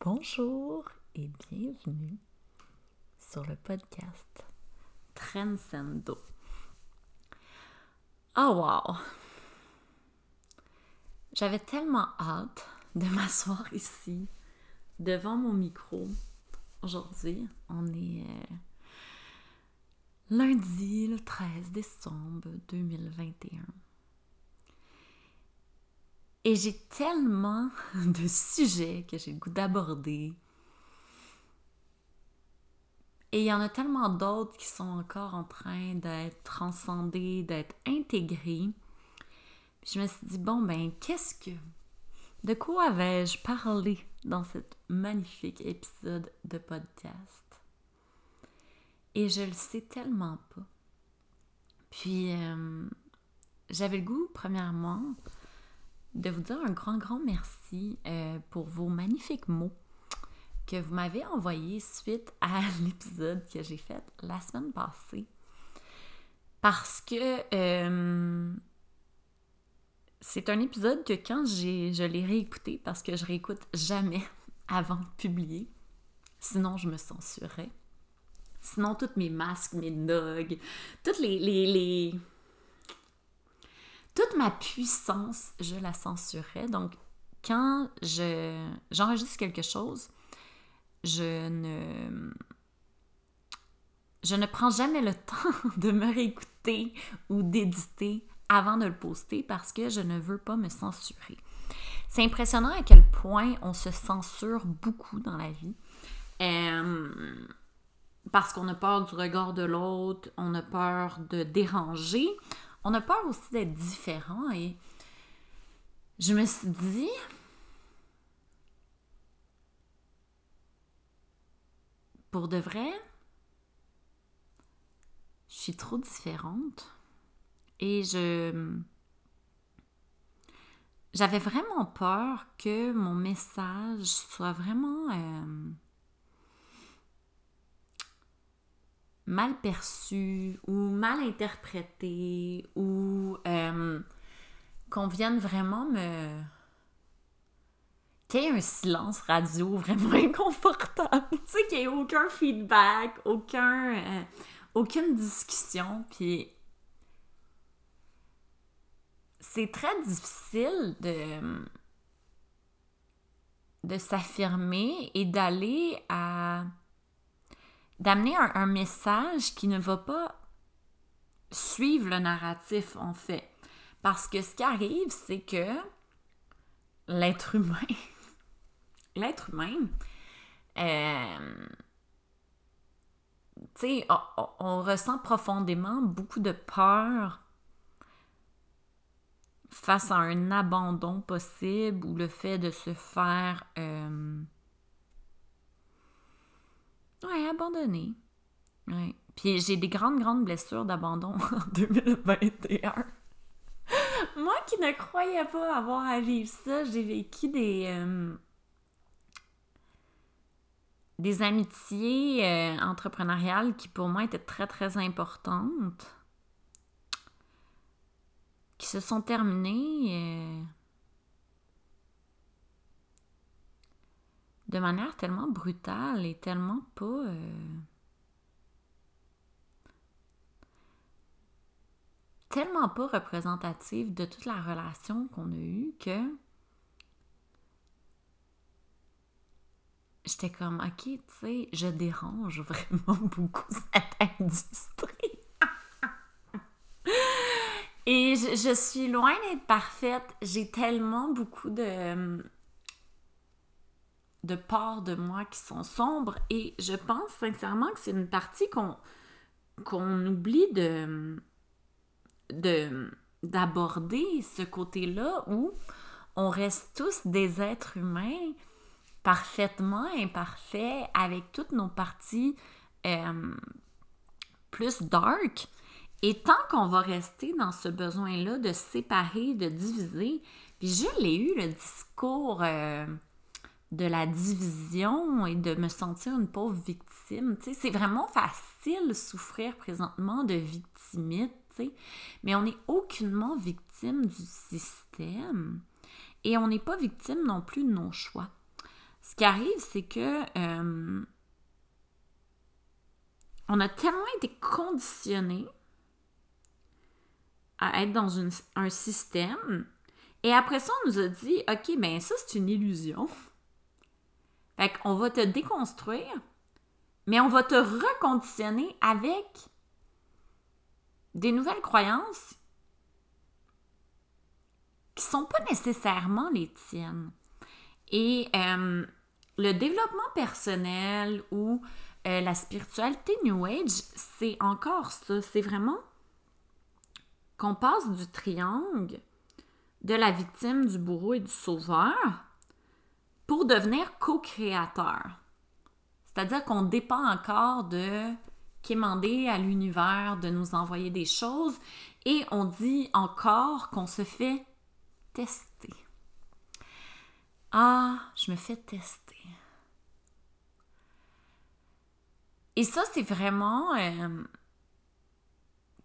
Bonjour et bienvenue sur le podcast Transcendo. Oh wow! J'avais tellement hâte de m'asseoir ici devant mon micro. Aujourd'hui, on est euh, lundi le 13 décembre 2021. Et j'ai tellement de sujets que j'ai le goût d'aborder. Et il y en a tellement d'autres qui sont encore en train d'être transcendés, d'être intégrés. je me suis dit, bon, ben, qu'est-ce que. De quoi avais-je parlé dans cet magnifique épisode de podcast? Et je le sais tellement pas. Puis, euh, j'avais le goût, premièrement, de vous dire un grand, grand merci euh, pour vos magnifiques mots que vous m'avez envoyés suite à l'épisode que j'ai fait la semaine passée. Parce que euh, c'est un épisode que quand j'ai, je l'ai réécouté, parce que je réécoute jamais avant de publier, sinon je me censurerais. Sinon, tous mes masques, mes dogs, toutes les ma puissance, je la censurais. Donc, quand je, j'enregistre quelque chose, je ne, je ne prends jamais le temps de me réécouter ou d'éditer avant de le poster parce que je ne veux pas me censurer. C'est impressionnant à quel point on se censure beaucoup dans la vie. Euh, parce qu'on a peur du regard de l'autre, on a peur de déranger, on a peur aussi d'être différent et je me suis dit, pour de vrai, je suis trop différente et je j'avais vraiment peur que mon message soit vraiment euh, mal perçu ou mal interprété ou euh, qu'on vienne vraiment me... qu'il y ait un silence radio vraiment inconfortable. tu sais, qu'il n'y ait aucun feedback, aucun, euh, aucune discussion. Puis c'est très difficile de, de s'affirmer et d'aller à d'amener un, message qui ne va pas suivre le narratif, en fait. Parce que ce qui arrive, c'est que l'être humain, l'être humain, euh, tu sais, on, ressent profondément beaucoup de peur face à un abandon possible ou le fait de se faire euh, Ouais, abandonné. Ouais. Puis j'ai des grandes, grandes blessures d'abandon en 2021. Moi qui ne croyais pas avoir à vivre ça, j'ai vécu des. Euh, des amitiés euh, entrepreneuriales qui pour moi étaient très, très importantes. Qui se sont terminées. Euh, de manière tellement brutale et tellement pas... Euh, tellement pas représentative de toute la relation qu'on a eue que j'étais comme, ok, tu sais, je dérange vraiment beaucoup cette industrie. Et je suis loin d'être parfaite. J'ai tellement beaucoup de de parts de moi qui sont sombres et je pense sincèrement que c'est une partie qu'on oublie de d'aborder ce côté-là où on reste tous des êtres humains parfaitement imparfaits avec toutes nos parties euh, plus dark. Et tant qu'on va rester dans ce besoin-là de séparer, de diviser, puis je l'ai eu le discours euh, de la division et de me sentir une pauvre victime. C'est vraiment facile souffrir présentement de victimite, mais on n'est aucunement victime du système et on n'est pas victime non plus de nos choix. ce qui arrive, c'est que euh, on a tellement été conditionné à être dans un système. Et après ça, on nous a dit, OK, ben ça, c'est une illusion. Fait qu'on va te déconstruire, mais on va te reconditionner avec des nouvelles croyances qui sont pas nécessairement les tiennes. Et euh, le développement personnel ou euh, la spiritualité New Age, c'est encore ça. C'est vraiment qu'on passe du triangle de la victime, du bourreau et du sauveur pour devenir co-créateur. C'est-à-dire qu'on dépend encore de quémander à l'univers de nous envoyer des choses et on dit encore qu'on se fait tester. Ah, je me fais tester. Et ça, c'est vraiment... Euh,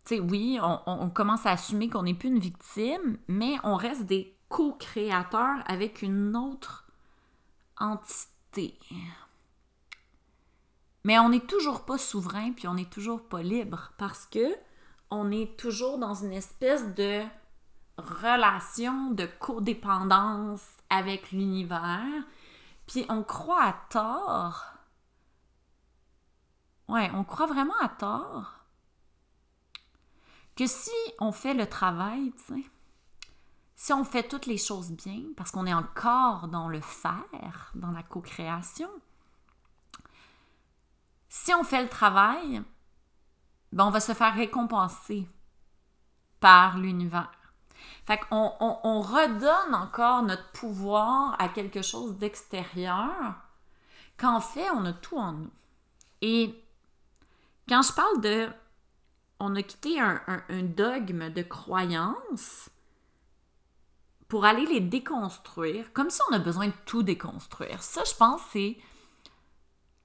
tu sais, oui, on, commence à assumer qu'on n'est plus une victime, mais on reste des co-créateurs avec une autre entité. Mais on n'est toujours pas souverain, puis on n'est toujours pas libre, parce que on est toujours dans une espèce de relation de codépendance avec l'univers, puis on croit à tort Ouais, on croit vraiment à tort que si on fait le travail, tu sais, si on fait toutes les choses bien, parce qu'on est encore dans le faire, dans la co-création, si on fait le travail, ben on va se faire récompenser par l'univers. Fait qu'on on, redonne encore notre pouvoir à quelque chose d'extérieur, qu'en fait, on a tout en nous. Et quand je parle de on a quitté un, dogme de croyance pour aller les déconstruire, comme si on a besoin de tout déconstruire. Ça, je pense, c'est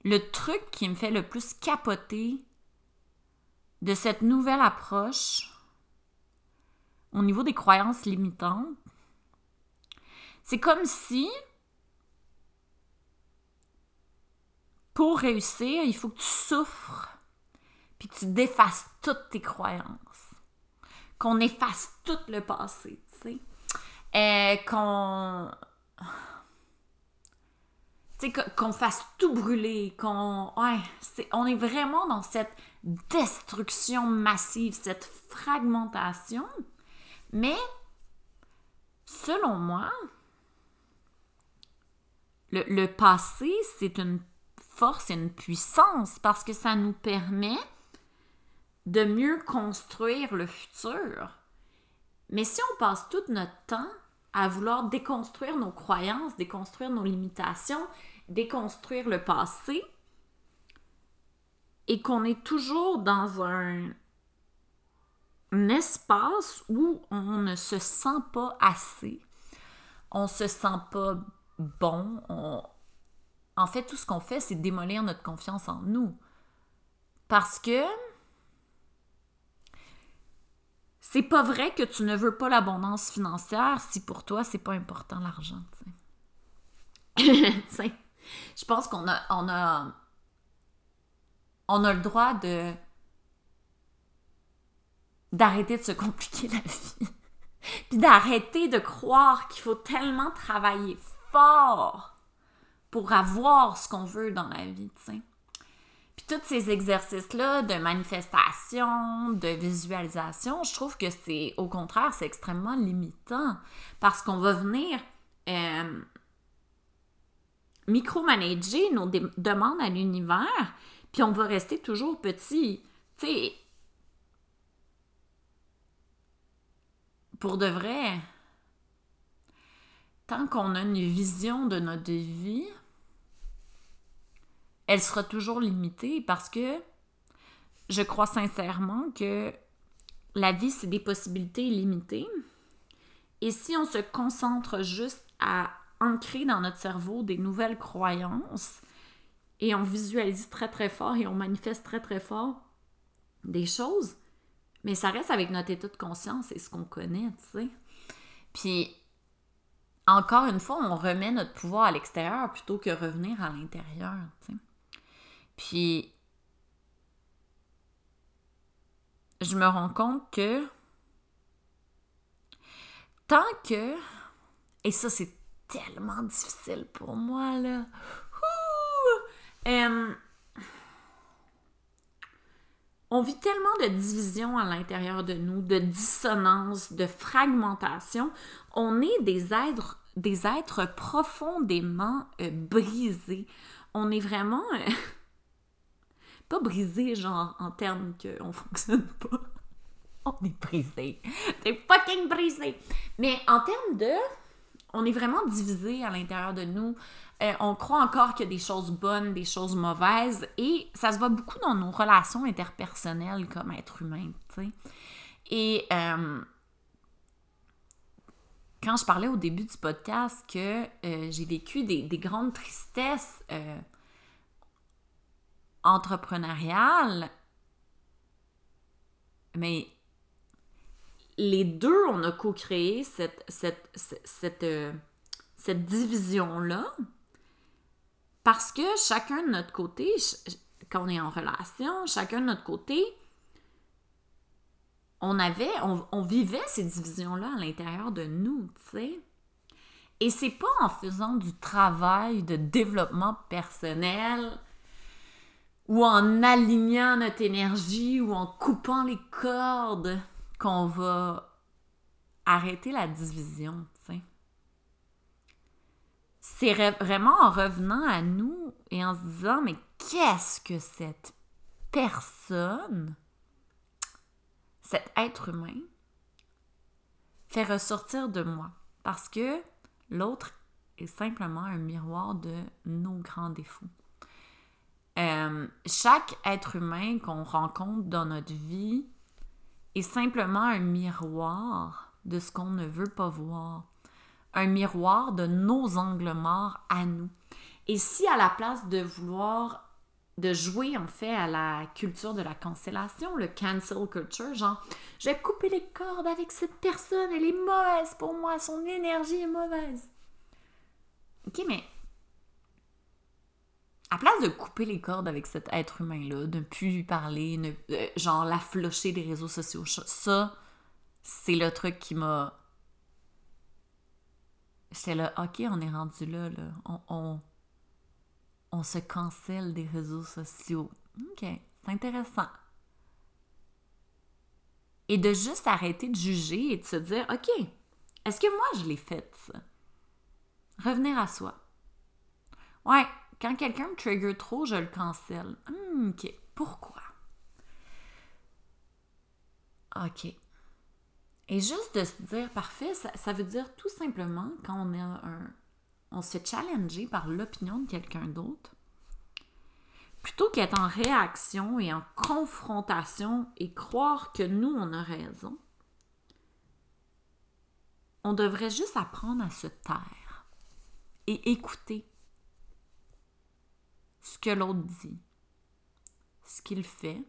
le truc qui me fait le plus capoter de cette nouvelle approche au niveau des croyances limitantes. C'est comme si pour réussir, il faut que tu souffres puis tu défasses toutes tes croyances. Qu'on efface tout le passé, tu sais. Euh, qu'on. Qu'on fasse tout brûler, qu'on. Ouais, on est vraiment dans cette destruction massive, cette fragmentation. Mais, selon moi, le, le passé, c'est une force et une puissance parce que ça nous permet de mieux construire le futur. Mais si on passe tout notre temps à vouloir déconstruire nos croyances, déconstruire nos limitations, déconstruire le passé, et qu'on est toujours dans un, espace où on ne se sent pas assez, on se sent pas bon, en fait, tout ce qu'on fait, c'est démolir notre confiance en nous. Parce que c'est pas vrai que tu ne veux pas l'abondance financière si pour toi, c'est pas important l'argent. je pense qu'on a, on a, on a le droit de d'arrêter de se compliquer la vie. Puis d'arrêter de croire qu'il faut tellement travailler fort pour avoir ce qu'on veut dans la vie, tu sais. Puis tous ces exercices-là de manifestation, de visualisation, je trouve que c'est, au contraire, c'est extrêmement limitant parce qu'on va venir euh, micromanager nos demandes à l'univers, puis on va rester toujours petit. Tu sais, pour de vrai, tant qu'on a une vision de notre vie, elle sera toujours limitée parce que je crois sincèrement que la vie, c'est des possibilités limitées. Et si on se concentre juste à ancrer dans notre cerveau des nouvelles croyances et on visualise très très fort et on manifeste très très fort des choses, mais ça reste avec notre état de conscience et ce qu'on connaît, tu sais. Puis encore une fois, on remet notre pouvoir à l'extérieur plutôt que revenir à l'intérieur. Puis, je me rends compte que tant que, et ça c'est tellement difficile pour moi, là, on vit tellement de division à l'intérieur de nous, de dissonance, de fragmentation. On est des êtres, des êtres profondément euh, brisés. On est vraiment euh, pas brisés, genre en termes qu'on fonctionne pas. On est brisé. C'est fucking brisé. Mais en termes de on est vraiment divisé à l'intérieur de nous. Euh, on croit encore qu'il y a des choses bonnes, des choses mauvaises, et ça se voit beaucoup dans nos relations interpersonnelles comme être humain. Et euh, quand je parlais au début du podcast que euh, j'ai vécu des, grandes tristesses entrepreneuriales, mais les deux, on a co-créé euh, cette, division-là parce que chacun de notre côté, quand on est en relation, chacun de notre côté, on avait, on, vivait ces divisions-là à l'intérieur de nous, tu sais. Et c'est pas en faisant du travail de développement personnel ou en alignant notre énergie ou en coupant les cordes qu'on va arrêter la division, C'est vraiment en revenant à nous et en se disant, mais qu'est-ce que cette personne, cet être humain, fait ressortir de moi? Parce que l'autre est simplement un miroir de nos grands défauts. Euh, chaque être humain qu'on rencontre dans notre vie est simplement un miroir de ce qu'on ne veut pas voir. Un miroir de nos angles morts à nous. Et si à la place de vouloir de jouer en fait à la culture de la cancellation, le cancel culture, genre j'ai coupé les cordes avec cette personne, elle est mauvaise pour moi, son énergie est mauvaise. Ok, mais à place de couper les cordes avec cet être humain-là, de ne plus lui parler, ne, euh, genre la des réseaux sociaux, ça, c'est le truc qui m'a. J'étais là, ok, on est rendu là, là. On, on, se cancelle des réseaux sociaux. Ok, c'est intéressant. Et de juste arrêter de juger et de se dire, ok, est-ce que moi je l'ai fait, ça? Revenir à soi. Ouais, quand quelqu'un me trigger trop, je le cancelle. Hmm, ok. Pourquoi? Ok. Et juste de se dire, parfait, ça, veut dire tout simplement quand on, est un, on se fait challenger par l'opinion de quelqu'un d'autre, plutôt qu'être en réaction et en confrontation et croire que nous, on a raison, on devrait juste apprendre à se taire et écouter ce que l'autre dit, ce qu'il fait,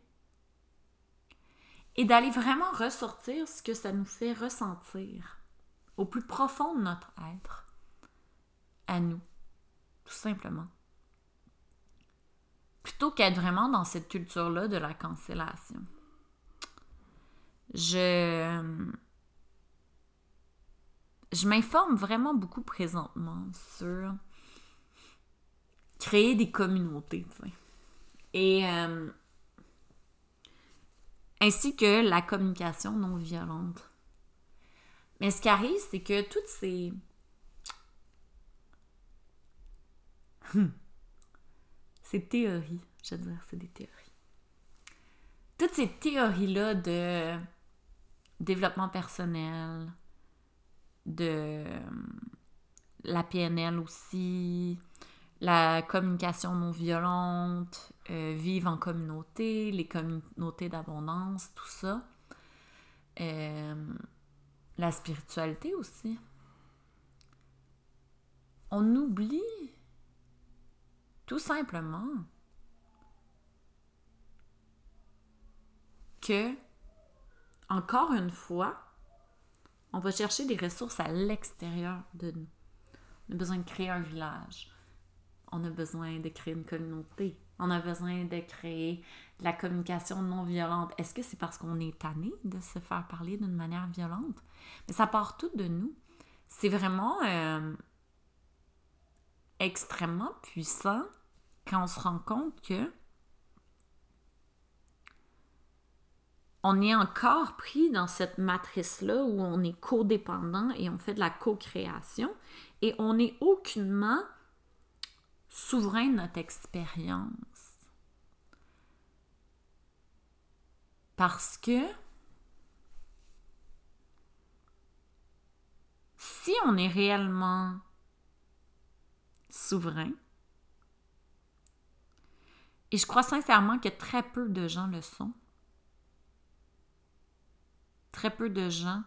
et d'aller vraiment ressortir ce que ça nous fait ressentir au plus profond de notre être, à nous, tout simplement. Plutôt qu'être vraiment dans cette culture-là de la cancellation. Je, je m'informe vraiment beaucoup présentement sur créer des communautés. Et euh, ainsi que la communication non violente. Mais ce qui arrive, c'est que toutes ces. Ces théories, je veux dire, c'est des théories. Toutes ces théories-là de développement personnel, de la PNL aussi, la communication non violente, euh, vivre en communauté, les communautés d'abondance, tout ça. Euh, la spiritualité aussi. On oublie tout simplement que, encore une fois, on va chercher des ressources à l'extérieur de nous. On a besoin de créer un village. On a besoin de créer une communauté. On a besoin de créer la communication non violente. Est-ce que c'est parce qu'on est tanné de se faire parler d'une manière violente? Mais ça part tout de nous. C'est vraiment euh, extrêmement puissant quand on se rend compte que on est encore pris dans cette matrice-là où on est codépendant et on fait de la co-création et on n'est aucunement souverain de notre expérience. Parce que si on est réellement souverain, et je crois sincèrement que très peu de gens le sont, très peu de gens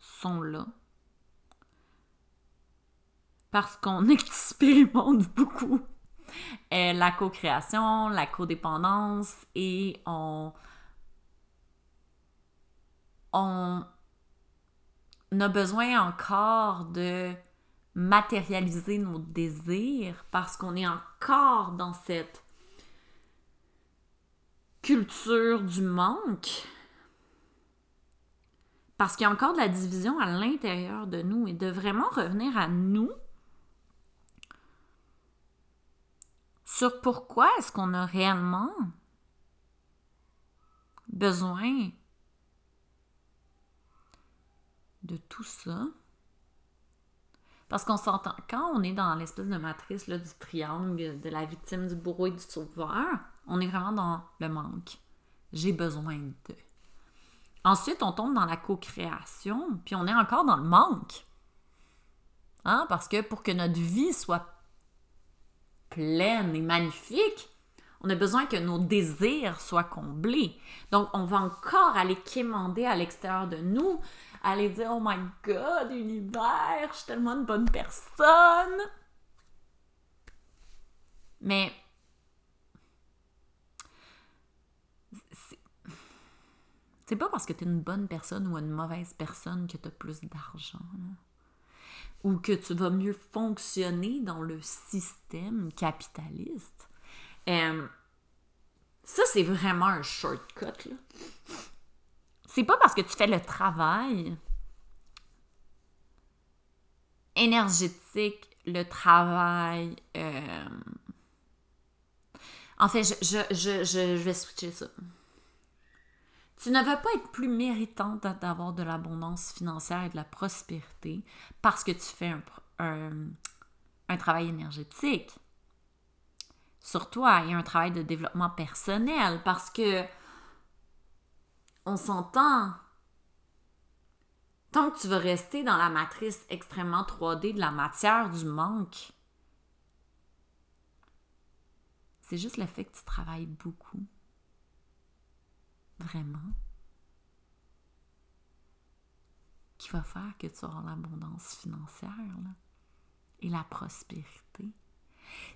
sont là. Parce qu'on expérimente beaucoup. Euh, la co-création, la codépendance et on, on a besoin encore de matérialiser nos désirs parce qu'on est encore dans cette culture du manque. Parce qu'il y a encore de la division à l'intérieur de nous et de vraiment revenir à nous sur pourquoi est-ce qu'on a réellement besoin de tout ça? Parce qu'on s'entend, quand on est dans l'espèce de matrice là, du triangle de la victime, du bourreau et du sauveur, on est vraiment dans le manque. J'ai besoin de. Ensuite, on tombe dans la co-création, puis on est encore dans le manque. Hein? Parce que pour que notre vie soit pleine et magnifique, on a besoin que nos désirs soient comblés. Donc, on va encore aller quémander à l'extérieur de nous, aller dire Oh my God, univers, je suis tellement une bonne personne. Mais C'est pas parce que tu es une bonne personne ou une mauvaise personne que tu as plus d'argent. Ou que tu vas mieux fonctionner dans le système capitaliste. Euh, ça, c'est vraiment un shortcut. C'est pas parce que tu fais le travail énergétique, le travail. Euh, en fait, je, je, je vais switcher ça. Tu ne vas pas être plus méritante d'avoir de l'abondance financière et de la prospérité parce que tu fais un, travail énergétique. Sur toi, a un travail de développement personnel parce que on s'entend. Tant que tu veux rester dans la matrice extrêmement 3D de la matière du manque, c'est juste le fait que tu travailles beaucoup vraiment, qui va faire que tu auras l'abondance financière et la prospérité.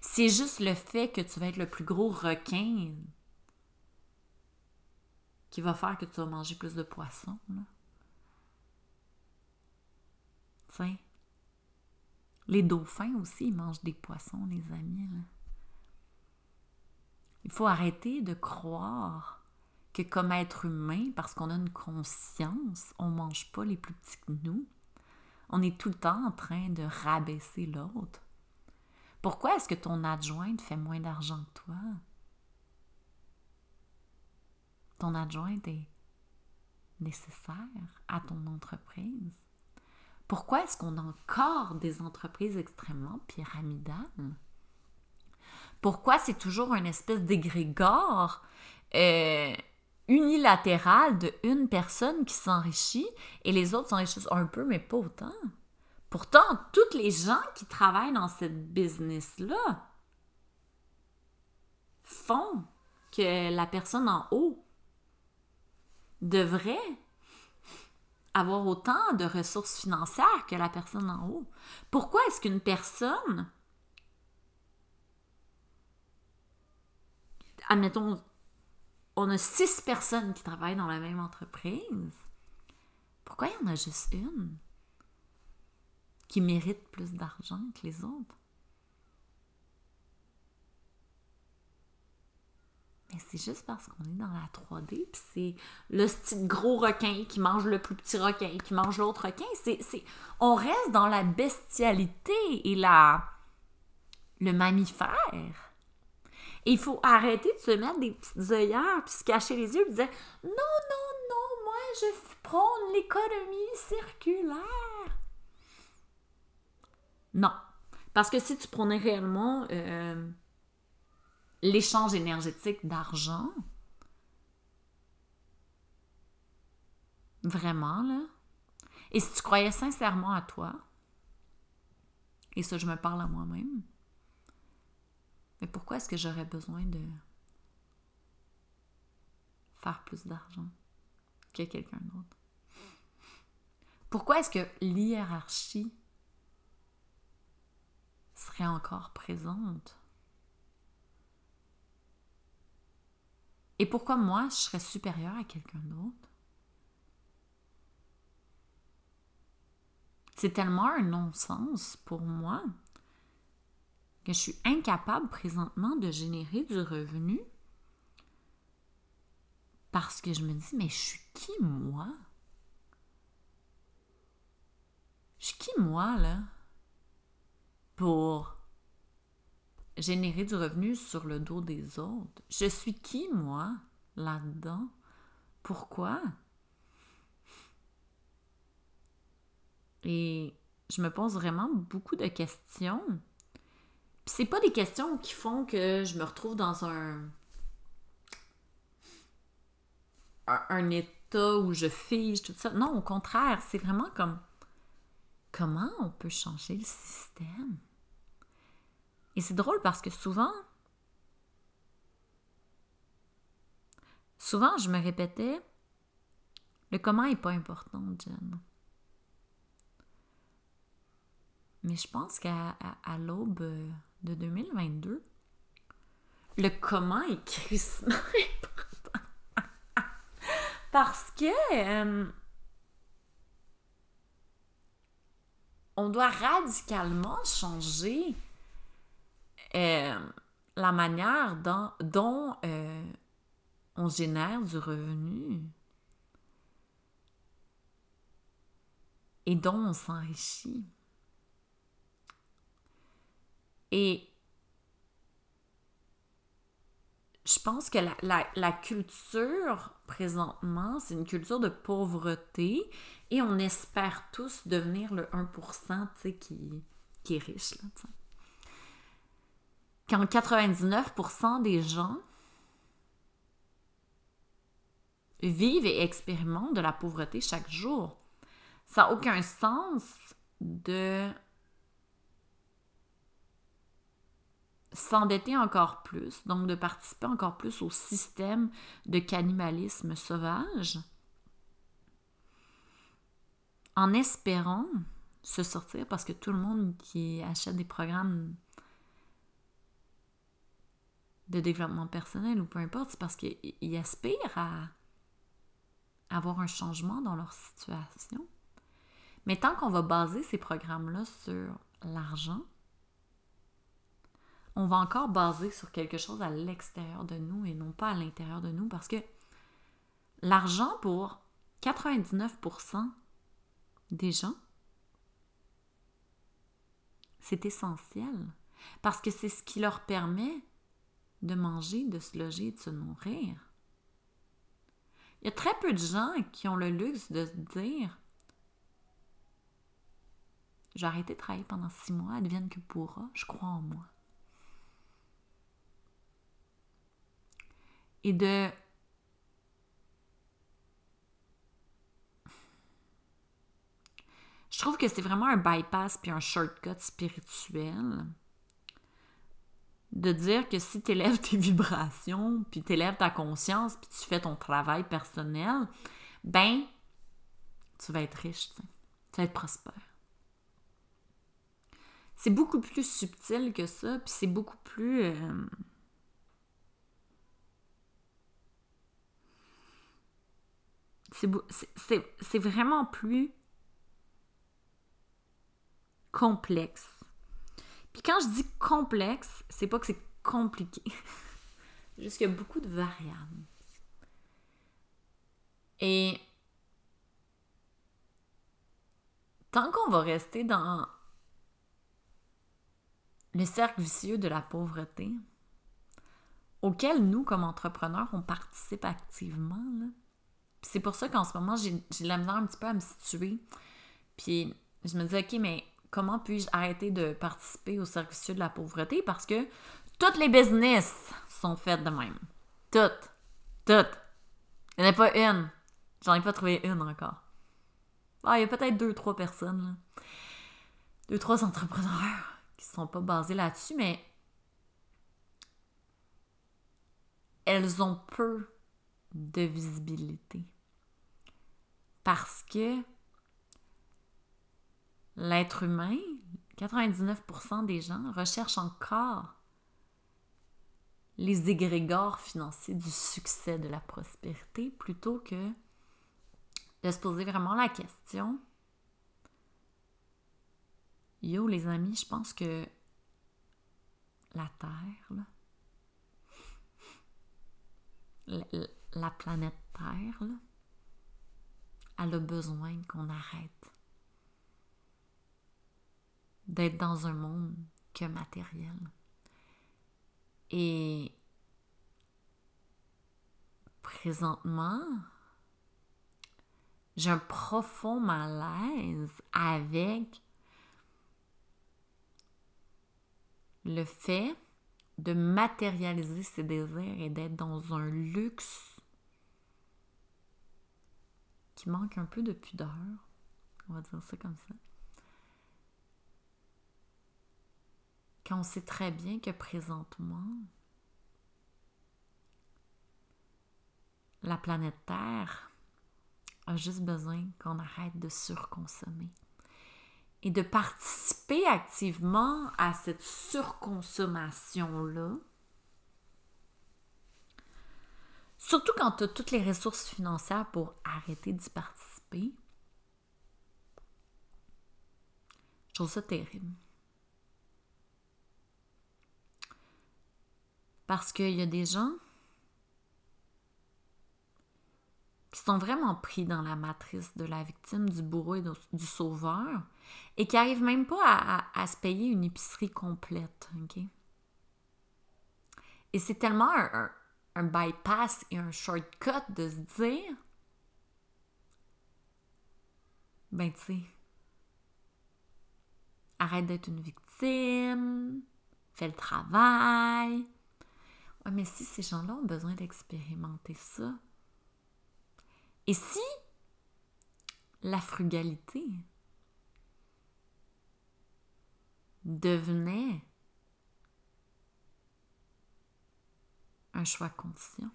C'est juste le fait que tu vas être le plus gros requin qui va faire que tu vas manger plus de poissons. Là. les dauphins aussi, ils mangent des poissons, les amis. Il faut arrêter de croire que comme être humain, parce qu'on a une conscience, on ne mange pas les plus petits que nous. On est tout le temps en train de rabaisser l'autre. Pourquoi est-ce que ton adjointe fait moins d'argent que toi? Ton adjointe est nécessaire à ton entreprise. Pourquoi est-ce qu'on a encore des entreprises extrêmement pyramidales? Pourquoi c'est toujours une espèce d'égrégore euh, unilatérale de une personne qui s'enrichit et les autres s'enrichissent un peu, mais pas autant. Pourtant, toutes les gens qui travaillent dans cette business-là font que la personne en haut devrait avoir autant de ressources financières que la personne en haut. Pourquoi est-ce qu'une personne, admettons, on a six personnes qui travaillent dans la même entreprise. Pourquoi il y en a juste une qui méritent plus d'argent que les autres? Mais c'est juste parce qu'on est dans la 3D, puis c'est le style gros requin qui mange le plus petit requin, qui mange l'autre requin. C'est, On reste dans la bestialité et la... le mammifère. Il faut arrêter de se mettre des petites œillères, puis se cacher les yeux, puis dire « Non, non, non, moi, je prône l'économie circulaire. » Non. Parce que si tu prenais réellement... Euh, l'échange énergétique d'argent. Vraiment, là. Et si tu croyais sincèrement à toi, et ça, je me parle à moi-même, mais pourquoi est-ce que j'aurais besoin de faire plus d'argent que quelqu'un d'autre? Pourquoi est-ce que l'hierarchie serait encore présente? Et pourquoi moi, je serais supérieure à quelqu'un d'autre? C'est tellement un non-sens pour moi que je suis incapable présentement de générer du revenu parce que je me dis, mais je suis qui moi? Je suis qui moi, là? Pour générer du revenu sur le dos des autres? Je suis qui, moi, là-dedans? Pourquoi? Et je me pose vraiment beaucoup de questions. C'est pas des questions qui font que je me retrouve dans un, un, état où je fige tout ça. Non, au contraire, c'est vraiment comme comment on peut changer le système? Et c'est drôle parce que souvent, souvent je me répétais, le comment n'est pas important, Jen. Mais je pense qu'à l'aube de 2022, le comment est crissement important. Parce que euh, on doit radicalement changer euh, la manière dont, euh, on génère du revenu et dont on s'enrichit. Et je pense que la, culture présentement, c'est une culture de pauvreté et on espère tous devenir le 1% qui, qui est riche. Là, quand 99% des gens vivent et expérimentent de la pauvreté chaque jour. Ça n'a aucun sens de s'endetter encore plus, donc de participer encore plus au système de cannibalisme sauvage, en espérant se sortir, parce que tout le monde qui achète des programmes de développement personnel ou peu importe, c'est parce qu'ils aspirent à avoir un changement dans leur situation. Mais tant qu'on va baser ces programmes-là sur l'argent, on va encore baser sur quelque chose à l'extérieur de nous et non pas à l'intérieur de nous parce que l'argent pour 99% des gens, c'est essentiel parce que c'est ce qui leur permet de manger, de se loger, de se nourrir. Il y a très peu de gens qui ont le luxe de se dire J'ai arrêté de travailler pendant six mois, advienne que pourra, je crois en moi. Et de Je trouve que c'est vraiment un bypass puis un shortcut spirituel de dire que si tu élèves tes vibrations, puis tu élèves ta conscience, puis tu fais ton travail personnel, ben, tu vas être riche, tu vas être prospère. C'est beaucoup plus subtil que ça, puis c'est beaucoup plus... Euh, c'est vraiment plus complexe. Puis quand je dis complexe, c'est pas que c'est compliqué. Juste qu'il y a beaucoup de variables. Et tant qu'on va rester dans le cercle vicieux de la pauvreté, auquel nous, comme entrepreneurs, on participe activement, c'est pour ça qu'en ce moment, j'ai la un petit peu à me situer. Puis je me dis, OK, mais comment puis-je arrêter de participer au cercle vicieux de la pauvreté? Parce que toutes les business sont faites de même. Toutes. Toutes. Il n'y en a pas une. J'en ai pas trouvé une encore. Ah, il y a peut-être deux, trois personnes, là. Deux, trois entrepreneurs qui ne sont pas basés là-dessus, mais elles ont peu de visibilité. Parce que l'être humain, 99% des gens recherchent encore les égrégores financiers du succès, de la prospérité, plutôt que de se poser vraiment la question. Yo, les amis, je pense que la Terre, la, planète Terre, elle a besoin qu'on arrête d'être dans un monde que matériel. Et présentement, j'ai un profond malaise avec le fait de matérialiser ses désirs et d'être dans un luxe manque un peu de pudeur. On va dire ça comme ça. Quand on sait très bien que présentement, la planète Terre a juste besoin qu'on arrête de surconsommer et de participer activement à cette surconsommation-là. Surtout quand tu as toutes les ressources financières pour arrêter d'y participer. Je trouve ça terrible. Parce qu'il y a des gens qui sont vraiment pris dans la matrice de la victime, du bourreau et du sauveur, et qui n'arrivent même pas à, se payer une épicerie complète. Et c'est tellement un, bypass et un shortcut de se dire, ben tu sais, arrête d'être une victime, fais le travail. Ouais, mais si ces gens-là ont besoin d'expérimenter ça, et si la frugalité devenait un choix conscient?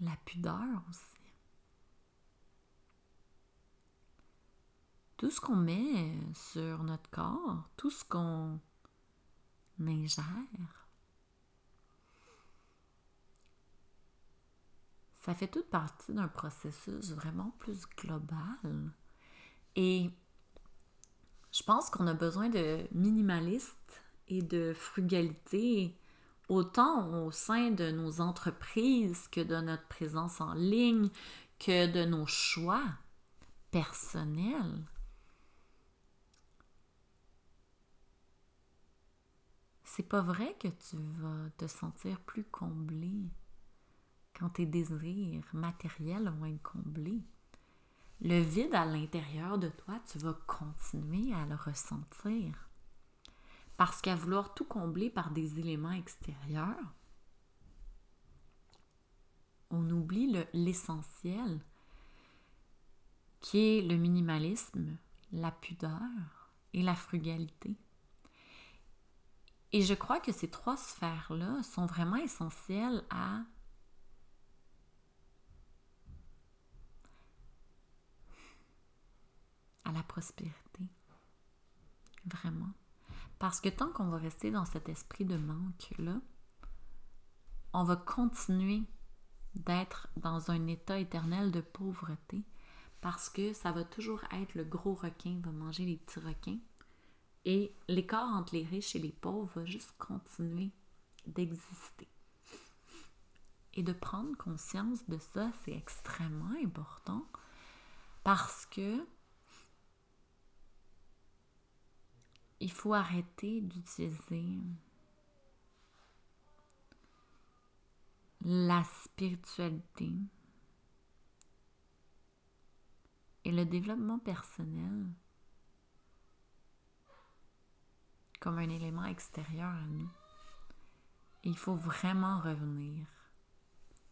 La pudeur aussi. Tout ce qu'on met sur notre corps, tout ce qu'on ingère, ça fait toute partie d'un processus vraiment plus global. Et je pense qu'on a besoin de minimaliste et de frugalité autant au sein de nos entreprises que de notre présence en ligne, que de nos choix personnels. C'est pas vrai que tu vas te sentir plus comblé quand tes désirs matériels vont être comblés. Le vide à l'intérieur de toi, tu vas continuer à le ressentir. Parce qu'à vouloir tout combler par des éléments extérieurs, on oublie l'essentiel qui est le minimalisme, la pudeur et la frugalité. Et je crois que ces trois sphères-là sont vraiment essentielles à la prospérité. Vraiment. Parce que tant qu'on va rester dans cet esprit de manque-là, on va continuer d'être dans un état éternel de pauvreté Parce que ça va toujours être le gros requin va manger les petits requins. Et l'écart entre les riches et les pauvres va juste continuer d'exister. Et de prendre conscience de ça, c'est extrêmement important parce que il faut arrêter d'utiliser la spiritualité et le développement personnel comme un élément extérieur à nous. il faut vraiment revenir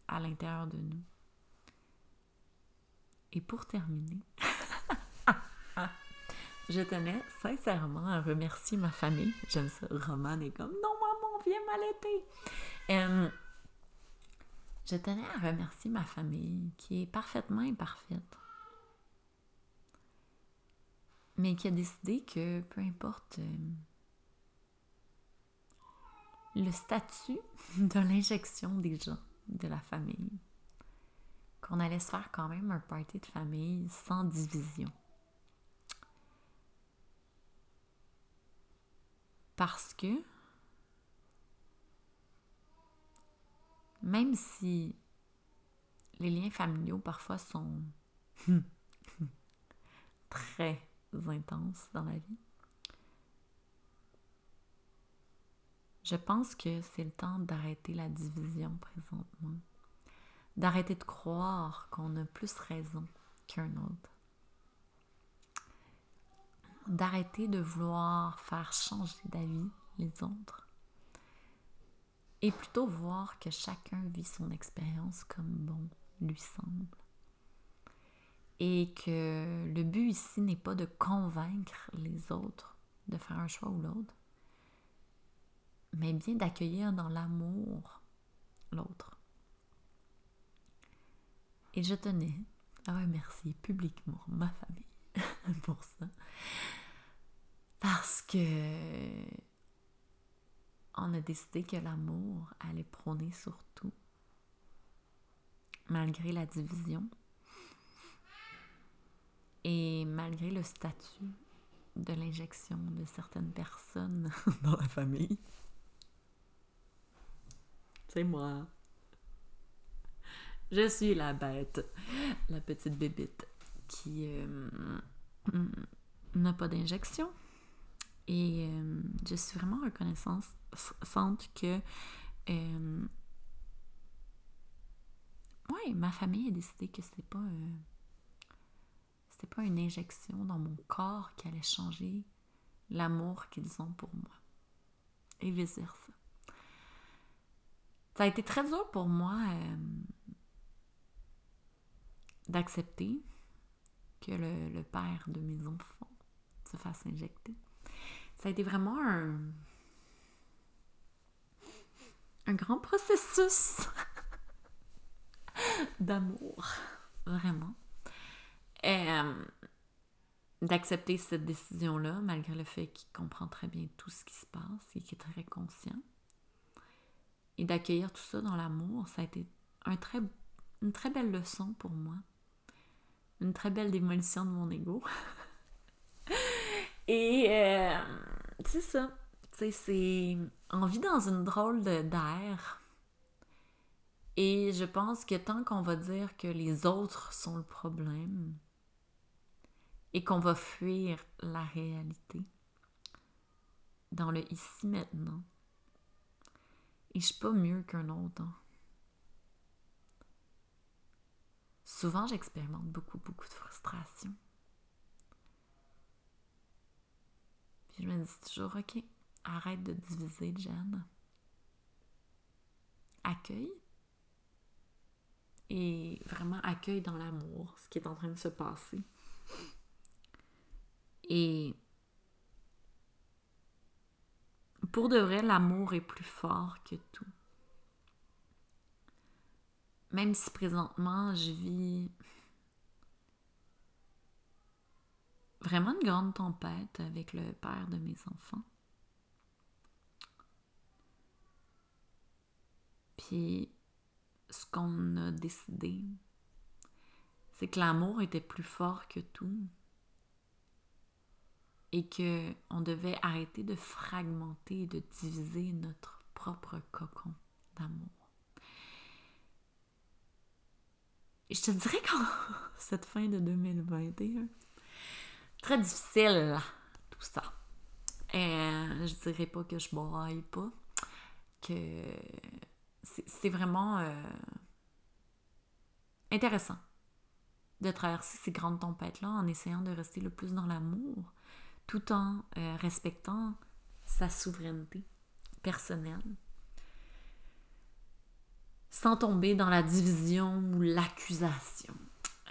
à l'intérieur de nous. Et pour terminer, je tenais sincèrement à remercier ma famille. J'aime ça. Roman est comme Non, maman, viens m'allaiter. Je tenais à remercier ma famille qui est parfaitement imparfaite. Mais qui a décidé que peu importe euh, le statut de l'injection des gens de la famille, qu'on allait se faire quand même un party de famille sans division. Parce que même si les liens familiaux parfois sont très intenses dans la vie, je pense que c'est le temps d'arrêter la division présentement, d'arrêter de croire qu'on a plus raison qu'un autre d'arrêter de vouloir faire changer d'avis les autres et plutôt voir que chacun vit son expérience comme bon lui semble. Et que le but ici n'est pas de convaincre les autres de faire un choix ou l'autre, mais bien d'accueillir dans l'amour l'autre. Et je tenais à remercier publiquement ma famille pour ça. Parce que on a décidé que l'amour allait prôner sur tout, malgré la division et malgré le statut de l'injection de certaines personnes dans la famille. C'est moi. Je suis la bête, la petite bébite qui euh, n'a pas d'injection. Et euh, je suis vraiment reconnaissante que euh, ouais, ma famille a décidé que c'était pas euh, c'était pas une injection dans mon corps qui allait changer l'amour qu'ils ont pour moi. Et vice versa. Ça a été très dur pour moi d'accepter que le, père de mes enfants se fasse injecter ça a été vraiment un, grand processus d'amour, vraiment. Et euh, d'accepter cette décision-là, malgré le fait qu'il comprend très bien tout ce qui se passe et qu'il est très conscient. Et d'accueillir tout ça dans l'amour, ça a été une très belle leçon pour moi. Une très belle démolition de mon ego. Et euh, c'est ça. C'est. On vit dans une drôle d'air. Et je pense que tant qu'on va dire que les autres sont le problème et qu'on va fuir la réalité dans le ici maintenant, et je suis pas mieux qu'un autre. Hein. Souvent, j'expérimente beaucoup, beaucoup de frustration. je me dis toujours, OK, arrête de diviser, Jeanne. Accueille. Et vraiment accueille dans l'amour ce qui est en train de se passer. Et pour de vrai, l'amour est plus fort que tout. Même si présentement je vis vraiment une grande tempête avec le père de mes enfants. Puis ce qu'on a décidé, c'est que l'amour était plus fort que tout et que on devait arrêter de fragmenter, de diviser notre propre cocon d'amour. Et je te dirais qu'en cette fin de 2021, très difficile tout ça. Euh, je dirais pas que je braille pas, que c'est vraiment euh, intéressant de traverser ces grandes tempêtes-là en essayant de rester le plus dans l'amour, tout en euh, respectant sa souveraineté personnelle, sans tomber dans la division ou l'accusation.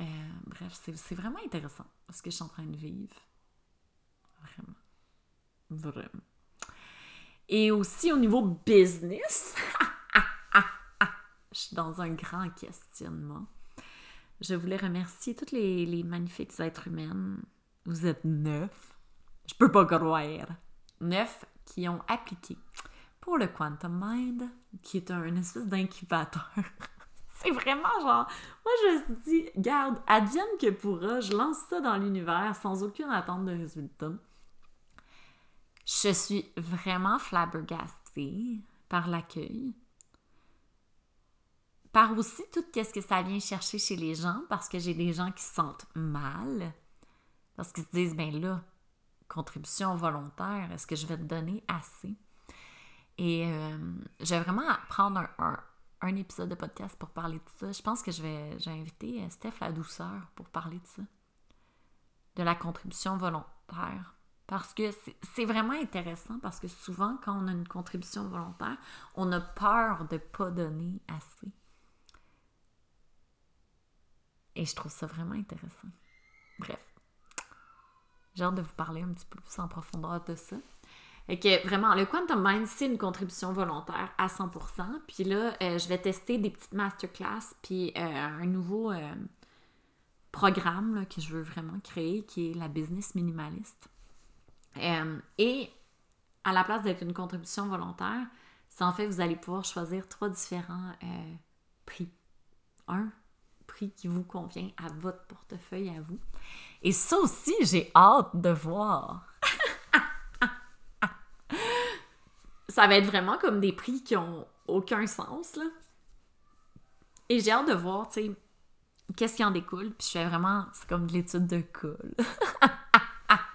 Euh, bref, c'est vraiment intéressant ce que je suis en train de vivre. Vraiment. Vraiment. Et aussi au niveau business, je suis dans un grand questionnement. Je voulais remercier toutes les, les magnifiques êtres humains. Vous êtes neuf. Je peux pas croire. Neuf qui ont appliqué pour le Quantum Mind, qui est un espèce d'incubateur. C'est vraiment genre, moi je me suis dit, garde, advienne que pourra, je lance ça dans l'univers sans aucune attente de résultat. Je suis vraiment flabbergastée par l'accueil par aussi tout ce que ça vient chercher chez les gens, parce que j'ai des gens qui se sentent mal, parce qu'ils se disent, ben là, contribution volontaire, est-ce que je vais te donner assez? Et euh, je vais vraiment prendre un, épisode de podcast pour parler de ça. Je pense que je vais, invité euh, Steph la douceur pour parler de ça, de la contribution volontaire. Parce que c'est vraiment intéressant parce que souvent, quand on a une contribution volontaire, on a peur de ne pas donner assez. Et je trouve ça vraiment intéressant. Bref. J'ai hâte de vous parler un petit peu plus en profondeur de ça. Et que vraiment, le Quantum Mind, c'est une contribution volontaire à 100%. Puis là, euh, je vais tester des petites masterclass, puis euh, un nouveau euh, programme que je veux vraiment créer, qui est la business minimaliste. et à la place d'être une contribution volontaire, c'est en fait, vous allez pouvoir choisir trois différents prix. Un, prix qui vous convient à votre portefeuille à vous. Et ça aussi, j'ai hâte de voir. Ça va être vraiment comme des prix qui ont aucun sens, là. Et j'ai hâte de voir, tu sais, qu'est-ce qui en découle. Puis je fais vraiment, c'est comme de l'étude de colle.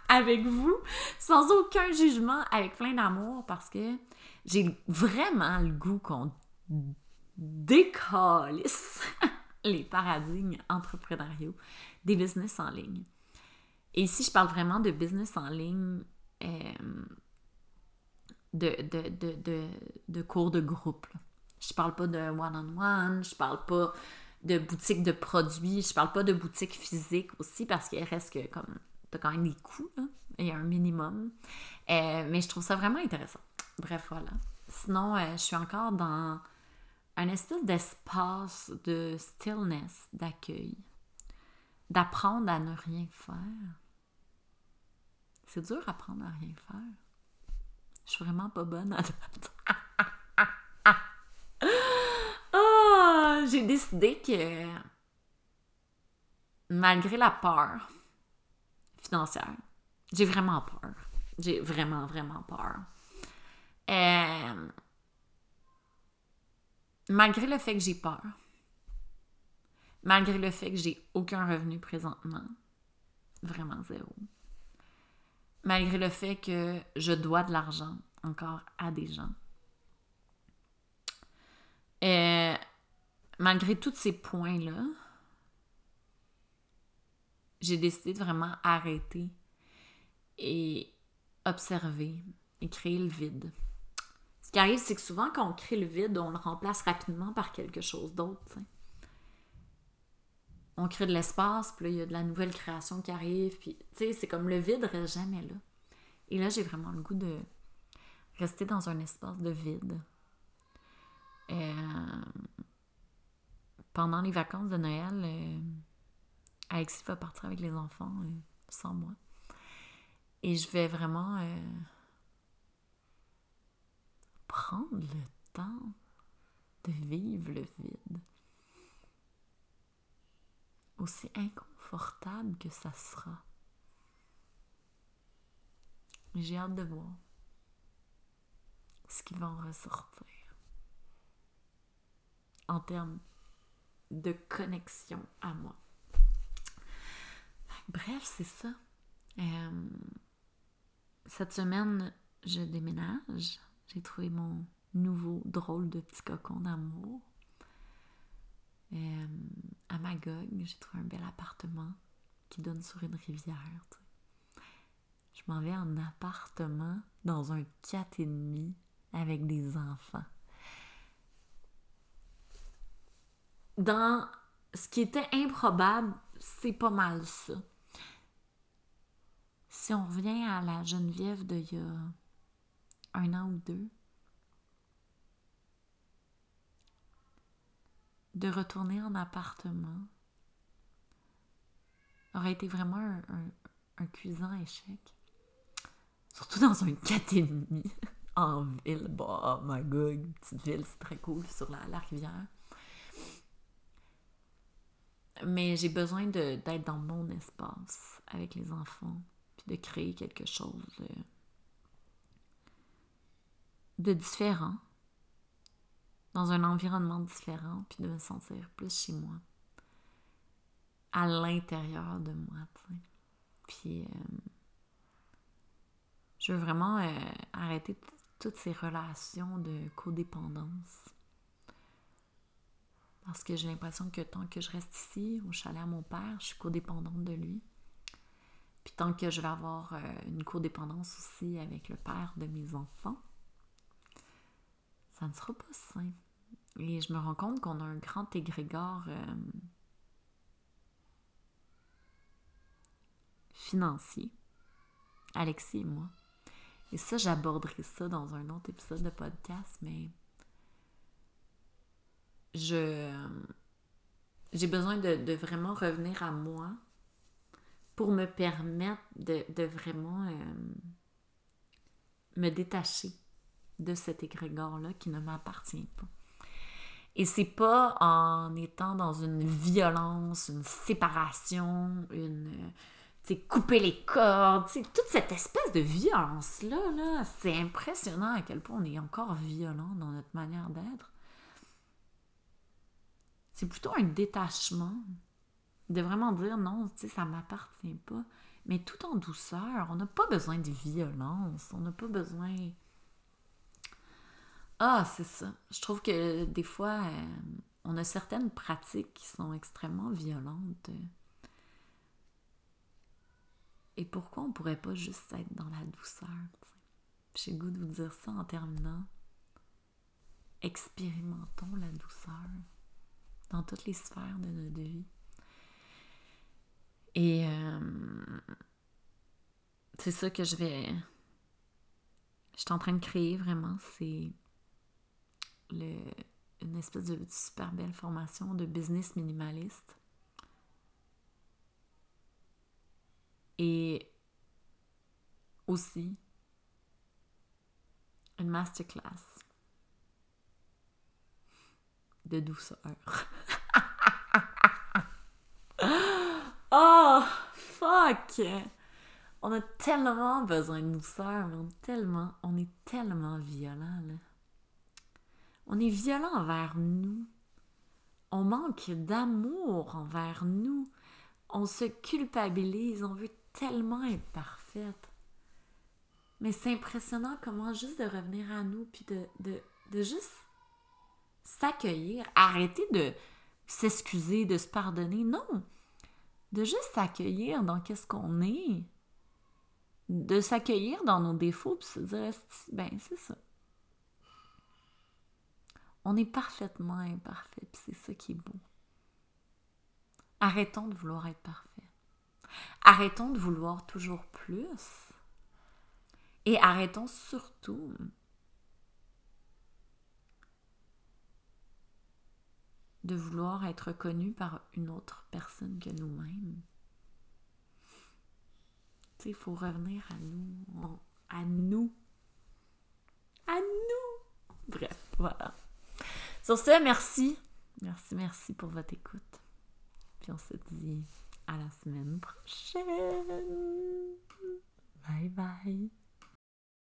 avec vous, sans aucun jugement, avec plein d'amour, parce que j'ai vraiment le goût qu'on décalisse les paradigmes entrepreneuriaux des business en ligne. Et ici, je parle vraiment de business en ligne, euh, de, de, de, cours de groupe. Je parle pas de one-on-one, je parle pas de boutique de produits, je parle pas de boutique physique aussi parce qu'il reste que comme as quand même des coûts, y a un minimum. Euh, mais je trouve ça vraiment intéressant. Bref, voilà. Sinon, euh, je suis encore dans un espèce d'espace de stillness, d'accueil, d'apprendre à ne rien faire. C'est dur d'apprendre à rien faire. Je suis vraiment pas bonne à oh, j'ai décidé que malgré la peur financière, j'ai vraiment peur. J'ai vraiment, vraiment peur. Euh, malgré le fait que j'ai peur, malgré le fait que j'ai aucun revenu présentement, vraiment zéro, malgré le fait que je dois de l'argent encore à des gens, et malgré tous ces points-là, j'ai décidé de vraiment arrêter et observer et créer le vide qui arrive, c'est que souvent, quand on crée le vide, on le remplace rapidement par quelque chose d'autre. On crée de l'espace, puis là, il y a de la nouvelle création qui arrive, puis tu sais, c'est comme le vide reste jamais là. Et là, j'ai vraiment le goût de rester dans un espace de vide. Euh, pendant les vacances de Noël, euh, Alexis va partir avec les enfants euh, sans moi. Et je vais vraiment prendre le temps de vivre le vide. Aussi inconfortable que ça sera. J'ai hâte de voir ce qui va en ressortir en termes de connexion à moi. Bref, c'est ça. Euh, cette semaine, je déménage. J'ai trouvé mon nouveau drôle de petit cocon d'amour. Euh, à Magog, j'ai trouvé un bel appartement qui donne sur une rivière. Je m'en vais en appartement dans un demi avec des enfants. Dans ce qui était improbable, c'est pas mal ça. Si on revient à la Geneviève d'il y a un an ou deux, de retourner en appartement aurait été vraiment un, cuisant échec. Surtout dans un 4,5 en ville. Bah, oh my god, petite ville, c'est très cool sur la, rivière. Mais j'ai besoin d'être dans mon espace avec les enfants, puis de créer quelque chose de différent dans un environnement différent, puis de me sentir plus chez moi, à l'intérieur de moi, tu sais. Puis, euh, je veux vraiment euh, arrêter toutes ces relations de codépendance. Parce que j'ai l'impression que tant que je reste ici, au chalet à mon père, je suis codépendante de lui. Puis tant que je vais avoir euh, une codépendance aussi avec le père de mes enfants, ça ne sera pas simple. Et je me rends compte qu'on a un grand égrégore euh, financier, Alexis et moi. Et ça, j'aborderai ça dans un autre épisode de podcast, mais je j'ai besoin de, vraiment revenir à moi pour me permettre de, vraiment euh, me détacher de cet égrégore-là qui ne m'appartient pas. Et c'est pas en étant dans une violence, une séparation, une couper les cordes, toute cette espèce de violence-là, là, c'est impressionnant à quel point on est encore violent dans notre manière d'être. C'est plutôt un détachement de vraiment dire non, tu sais, ça m'appartient pas, mais tout en douceur. On n'a pas besoin de violence, on n'a pas besoin ah, c'est ça. Je trouve que des fois, euh, on a certaines pratiques qui sont extrêmement violentes. Et pourquoi on pourrait pas juste être dans la douceur? J'ai goût de vous dire ça en terminant. Expérimentons la douceur dans toutes les sphères de notre vie. Et euh, c'est ça que je vais. Je suis en train de créer vraiment. C'est une espèce de super belle formation de business minimaliste. Et aussi une masterclass de douceur. oh, fuck! On a tellement besoin de douceur, mais on tellement, on est tellement violent. On est violent envers nous. On manque d'amour envers nous. On se culpabilise. On veut tellement être parfaite. Mais c'est impressionnant comment juste de revenir à nous puis de, juste s'accueillir, arrêter de s'excuser, de se pardonner. Non! De juste s'accueillir dans qu'est-ce qu'on est. De s'accueillir dans nos défauts puis se dire, ben c'est ça. On est parfaitement imparfait, puis c'est ça qui est beau. Arrêtons de vouloir être parfait. Arrêtons de vouloir toujours plus. Et arrêtons surtout de vouloir être reconnu par une autre personne que nous-mêmes. Tu il faut revenir à nous, à nous, à nous. Bref, voilà. Sur ce, merci. Merci, merci pour votre écoute. Puis on se dit à la semaine prochaine. Bye bye.